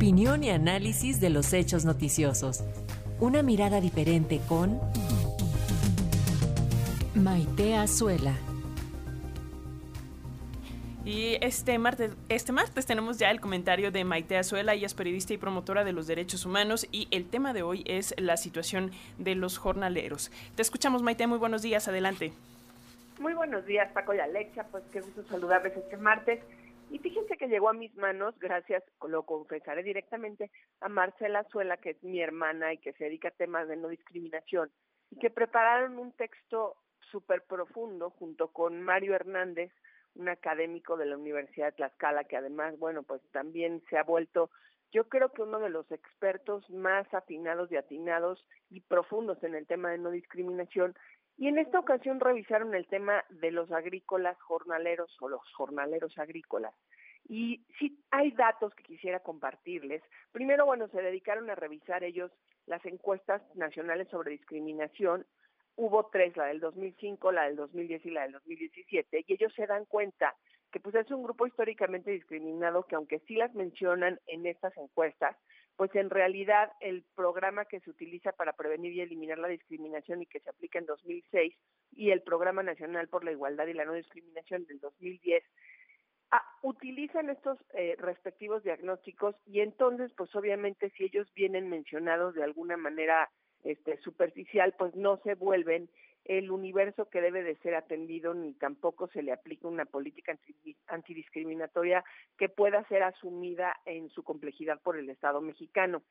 Opinión y análisis de los hechos noticiosos. Una mirada diferente con Maite Azuela. Y este martes, este martes tenemos ya el comentario de Maite Azuela, ella es periodista y promotora de los derechos humanos y el tema de hoy es la situación de los jornaleros. Te escuchamos Maite, muy buenos días, adelante. Muy buenos días Paco y Alexia, pues qué gusto saludarles este martes. Y fíjense que llegó a mis manos, gracias, lo confesaré directamente, a Marcela Azuela, que es mi hermana y que se dedica a temas de no discriminación, y que prepararon un texto súper profundo junto con Mario Hernández, un académico de la Universidad de Tlaxcala, que además, bueno, pues también se ha vuelto, yo creo que uno de los expertos más afinados y atinados y profundos en el tema de no discriminación. Y en esta ocasión revisaron el tema de los agrícolas jornaleros o los jornaleros agrícolas. Y sí, hay datos que quisiera compartirles. Primero, bueno, se dedicaron a revisar ellos las encuestas nacionales sobre discriminación hubo tres, la del 2005, la del 2010 y la del 2017, y ellos se dan cuenta que pues es un grupo históricamente discriminado que aunque sí las mencionan en estas encuestas, pues en realidad el programa que se utiliza para prevenir y eliminar la discriminación y que se aplica en 2006 y el Programa Nacional por la Igualdad y la No Discriminación del 2010 ah, utilizan estos eh, respectivos diagnósticos y entonces pues obviamente si ellos vienen mencionados de alguna manera este, superficial, pues no se vuelven el universo que debe de ser atendido ni tampoco se le aplica una política antidiscriminatoria que pueda ser asumida en su complejidad por el Estado mexicano.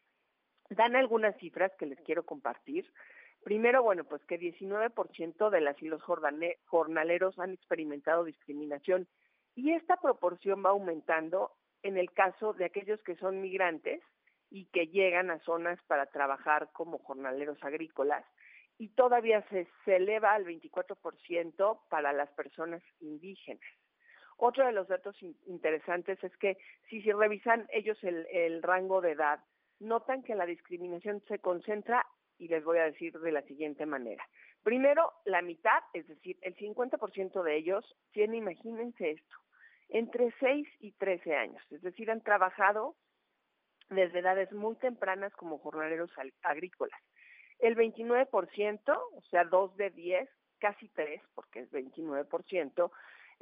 Dan algunas cifras que les quiero compartir. Primero, bueno, pues que 19% de las y los jornaleros han experimentado discriminación y esta proporción va aumentando en el caso de aquellos que son migrantes, y que llegan a zonas para trabajar como jornaleros agrícolas y todavía se, eleva al 24% para las personas indígenas. Otro de los datos interesantes es que si se revisan ellos el, el rango de edad, notan que la discriminación se concentra y les voy a decir de la siguiente manera. Primero, la mitad, es decir, el 50% de ellos tiene, imagínense esto, entre 6 y 13 años, es decir, han trabajado desde edades muy tempranas como jornaleros agrícolas. El 29%, o sea, dos de 10, casi tres, porque es 29%,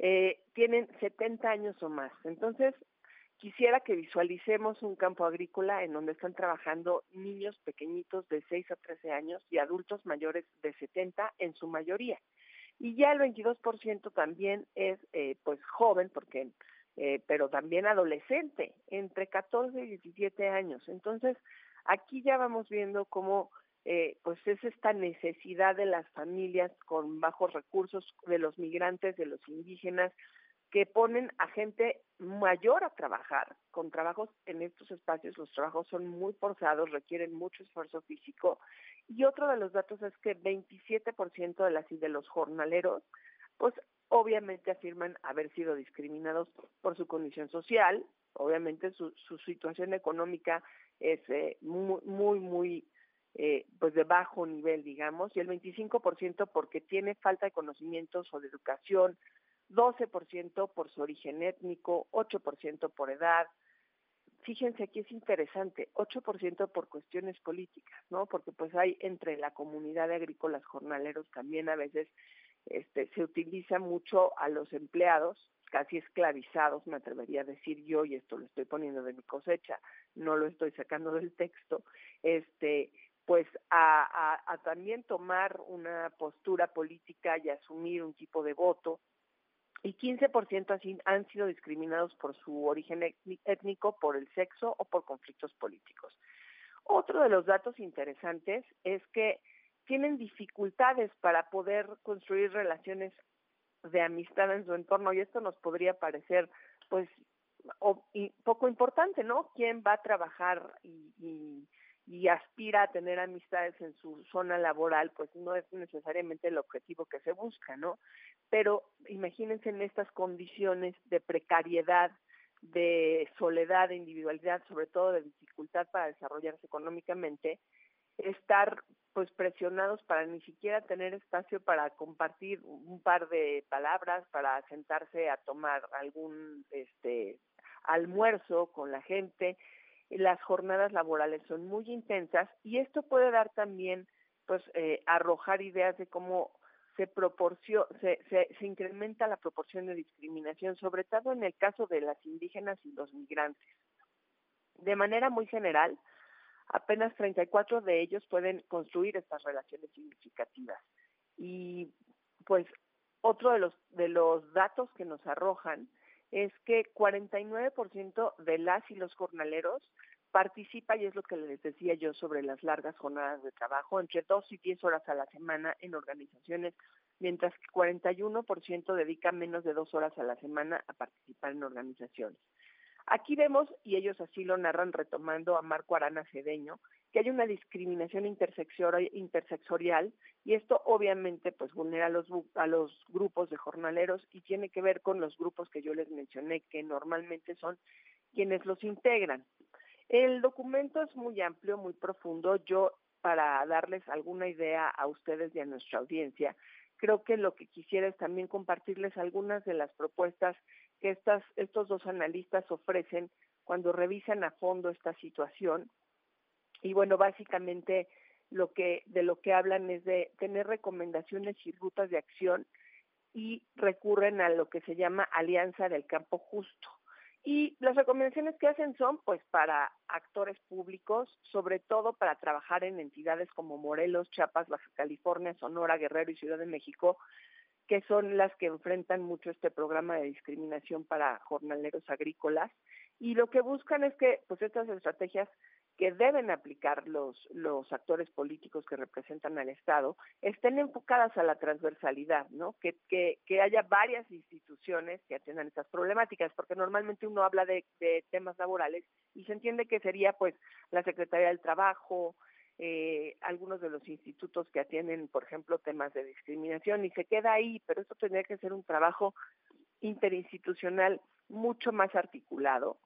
eh, tienen 70 años o más. Entonces, quisiera que visualicemos un campo agrícola en donde están trabajando niños pequeñitos de 6 a 13 años y adultos mayores de 70 en su mayoría. Y ya el 22% también es eh, pues joven, porque eh, pero también adolescente, entre 14 y 17 años. Entonces, aquí ya vamos viendo cómo eh, pues es esta necesidad de las familias con bajos recursos, de los migrantes, de los indígenas, que ponen a gente mayor a trabajar, con trabajos en estos espacios, los trabajos son muy forzados, requieren mucho esfuerzo físico. Y otro de los datos es que 27% de las de los jornaleros, pues obviamente afirman haber sido discriminados por su condición social, obviamente su, su situación económica es eh, muy, muy, muy eh, pues de bajo nivel, digamos, y el 25% porque tiene falta de conocimientos o de educación, 12% por su origen étnico, 8% por edad. Fíjense aquí es interesante, 8% por cuestiones políticas, ¿no? Porque pues hay entre la comunidad de agrícolas jornaleros también a veces este, se utiliza mucho a los empleados, casi esclavizados, me atrevería a decir yo, y esto lo estoy poniendo de mi cosecha, no lo estoy sacando del texto, este, pues a, también tomar una postura política y asumir un tipo de voto, y 15% así han sido discriminados por su origen étnico, por el sexo o por conflictos políticos. Otro de los datos interesantes es que tienen dificultades para poder construir relaciones de amistad en su entorno y esto nos podría parecer pues poco importante, ¿no? ¿Quién va a trabajar y, y, aspira a tener amistades en su zona laboral? Pues no es necesariamente el objetivo que se busca, ¿no? Pero imagínense en estas condiciones de precariedad, de soledad, de individualidad, sobre todo de dificultad para desarrollarse económicamente, estar pues presionados para ni siquiera tener espacio para compartir un par de palabras, para sentarse a tomar algún este almuerzo con la gente las jornadas laborales son muy intensas y esto puede dar también, pues, eh, arrojar ideas de cómo se, proporcio, se, se, se incrementa la proporción de discriminación, sobre todo en el caso de las indígenas y los migrantes. De manera muy general, apenas 34 de ellos pueden construir estas relaciones significativas. Y pues otro de los, de los datos que nos arrojan es que 49% de las y los jornaleros participa, y es lo que les decía yo sobre las largas jornadas de trabajo, entre 2 y 10 horas a la semana en organizaciones, mientras que 41% dedica menos de dos horas a la semana a participar en organizaciones. Aquí vemos, y ellos así lo narran retomando a Marco Arana Cedeño, que hay una discriminación intersectorial y esto obviamente pues vulnera a los, a los grupos de jornaleros y tiene que ver con los grupos que yo les mencioné, que normalmente son quienes los integran. El documento es muy amplio, muy profundo. Yo, para darles alguna idea a ustedes y a nuestra audiencia, creo que lo que quisiera es también compartirles algunas de las propuestas que estas, estos dos analistas ofrecen cuando revisan a fondo esta situación. Y bueno, básicamente lo que de lo que hablan es de tener recomendaciones y rutas de acción y recurren a lo que se llama alianza del campo justo. Y las recomendaciones que hacen son pues para actores públicos, sobre todo para trabajar en entidades como Morelos, Chiapas, Baja California, Sonora, Guerrero y Ciudad de México, que son las que enfrentan mucho este programa de discriminación para jornaleros agrícolas. Y lo que buscan es que pues estas estrategias que deben aplicar los, los actores políticos que representan al Estado estén enfocadas a la transversalidad, ¿no? Que, que, que haya varias instituciones que atiendan estas problemáticas, porque normalmente uno habla de, de temas laborales y se entiende que sería pues la Secretaría del Trabajo, eh, algunos de los institutos que atienden, por ejemplo, temas de discriminación y se queda ahí, pero esto tendría que ser un trabajo interinstitucional mucho más articulado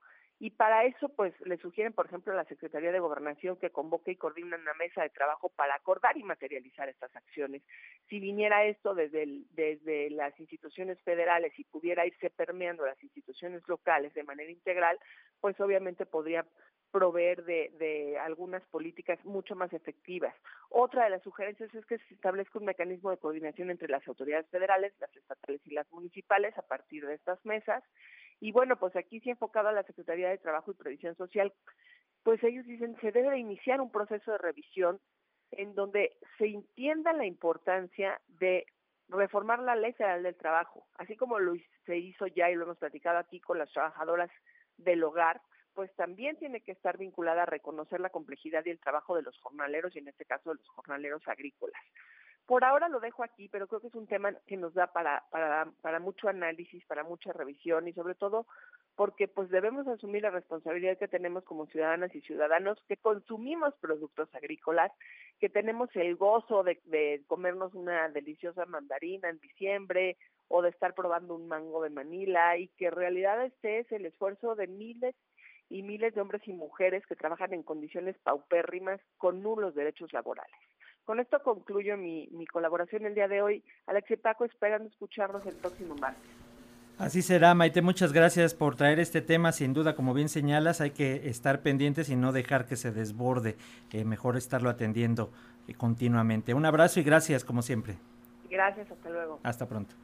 y para eso, pues, le sugieren, por ejemplo, a la Secretaría de Gobernación que convoque y coordine una mesa de trabajo para acordar y materializar estas acciones. Si viniera esto desde, desde las instituciones federales y pudiera irse permeando las instituciones locales de manera integral, pues obviamente podría proveer de, de, algunas políticas mucho más efectivas. Otra de las sugerencias es que se establezca un mecanismo de coordinación entre las autoridades federales, las estatales y las municipales a partir de estas mesas y bueno, pues aquí sí enfocado a la Secretaría de Trabajo y Previsión Social, pues ellos dicen se debe de iniciar un proceso de revisión en donde se entienda la importancia de reformar la ley federal del trabajo, así como lo se hizo ya y lo hemos platicado aquí con las trabajadoras del hogar, pues también tiene que estar vinculada a reconocer la complejidad y el trabajo de los jornaleros y en este caso de los jornaleros agrícolas. Por ahora lo dejo aquí, pero creo que es un tema que nos da para, para, para mucho análisis, para mucha revisión y sobre todo porque pues debemos asumir la responsabilidad que tenemos como ciudadanas y ciudadanos que consumimos productos agrícolas, que tenemos el gozo de, de comernos una deliciosa mandarina en diciembre o de estar probando un mango de Manila y que en realidad este es el esfuerzo de miles y miles de hombres y mujeres que trabajan en condiciones paupérrimas con nulos derechos laborales. Con esto concluyo mi, mi colaboración el día de hoy. Alex y Paco esperando escucharnos el próximo martes. Así será, Maite. Muchas gracias por traer este tema. Sin duda, como bien señalas, hay que estar pendientes y no dejar que se desborde. Eh, mejor estarlo atendiendo eh, continuamente. Un abrazo y gracias, como siempre. Gracias, hasta luego. Hasta pronto.